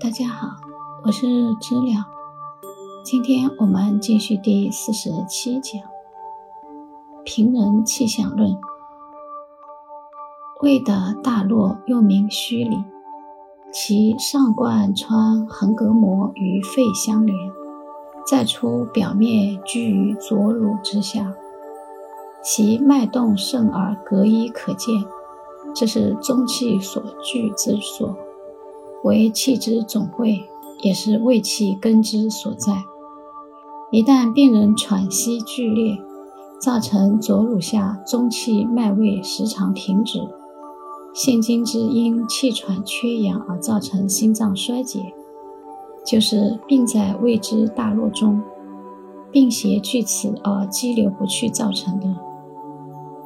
大家好，我是知了。今天我们继续第四十七讲《平人气象论》。魏的大络又名虚里，其上贯穿横膈膜与肺相连，再出表面居于左乳之下，其脉动甚而隔一可见，这是中气所聚之所。为气之总会，也是胃气根之所在。一旦病人喘息剧烈，造成左乳下中气脉位时常停止，现今之因气喘缺氧而造成心脏衰竭，就是病在胃之大络中，病邪据此而积留不去造成的。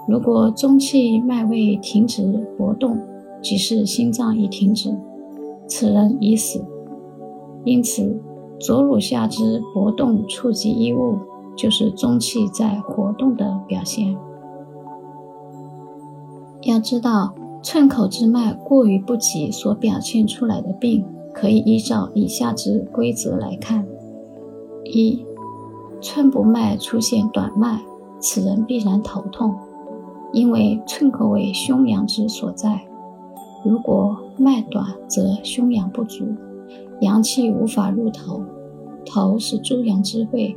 如果中气脉位停止活动，即是心脏已停止。此人已死，因此左乳下肢搏动触及衣物，就是中气在活动的表现。要知道，寸口之脉过于不及所表现出来的病，可以依照以下之规则来看：一、寸不脉出现短脉，此人必然头痛，因为寸口为胸阳之所在。如果脉短，则胸阳不足，阳气无法入头。头是诸阳之会，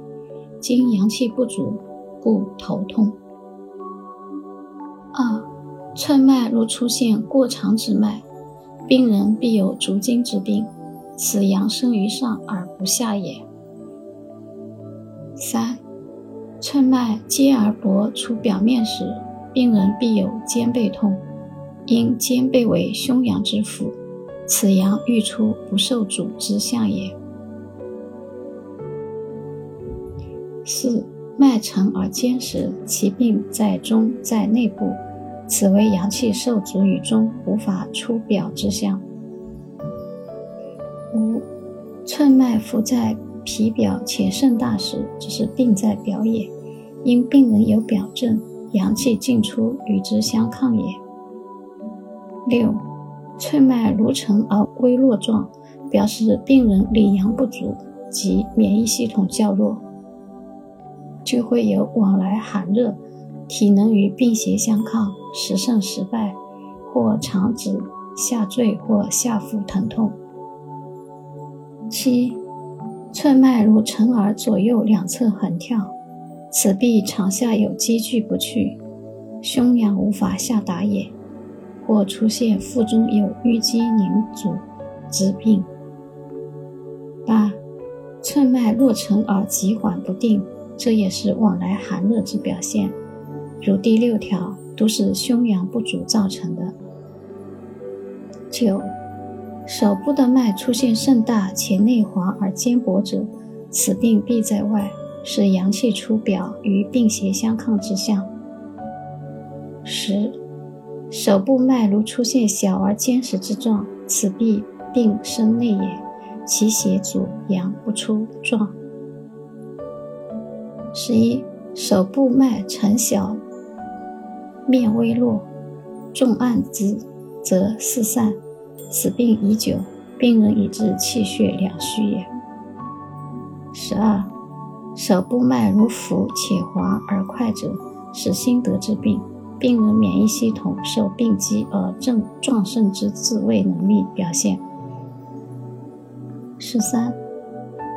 今阳气不足，故头痛。二，寸脉如出现过长之脉，病人必有足筋之病，此阳生于上而不下也。三，寸脉坚而薄出表面时，病人必有肩背痛。因肩背为胸阳之府，此阳欲出不受主之象也。四脉沉而坚实，其病在中在内部，此为阳气受阻于中，无法出表之象。五寸脉浮在皮表且甚大时，这是病在表也，因病人有表症，阳气进出与之相抗也。六，寸脉如沉而微弱状，表示病人里阳不足及免疫系统较弱，就会有往来寒热，体能与病邪相抗，时胜时败，或肠子下坠或下腹疼痛。七，寸脉如沉而左右两侧横跳，此必肠下有积聚不去，胸阳无法下达也。或出现腹中有淤积凝阻之病。八，寸脉若沉而急缓不定，这也是往来寒热之表现。如第六条，都是胸阳不足造成的。九，手部的脉出现甚大且内滑而坚薄者，此病必在外，是阳气出表与病邪相抗之象。十。手部脉如出现小而坚实之状，此必病生内也，其邪阻阳不出状。十一，手部脉沉小，面微弱，重按之则四散，此病已久，病人已至气血两虚也。十二，手部脉如浮且滑而快者，是心得之病。病人免疫系统受病机而症壮盛之自卫能力表现。十三，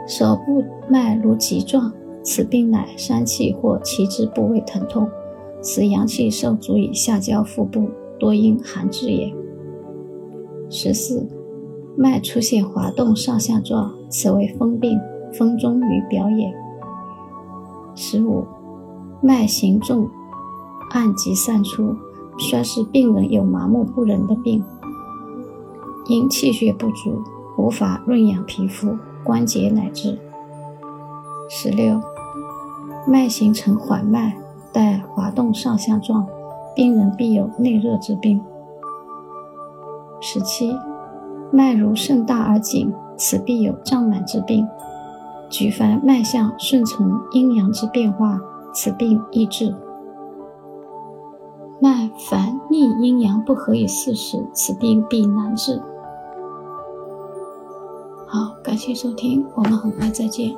手部脉如急状，此病乃伤气或其之部位疼痛，此阳气受阻于下焦腹部，多因寒滞也。十四，脉出现滑动上下状，此为风病，风中于表也。十五，脉行重。暗即散出，算是病人有麻木不仁的病，因气血不足，无法润养皮肤、关节乃至。十六，脉形成缓慢，带滑动上下状，病人必有内热之病。十七，脉如盛大而紧，此必有胀满之病。举凡脉象顺从阴阳之变化，此病易治。脉烦逆阴阳不合于四时，此病必难治。好，感谢收听，我们很快再见。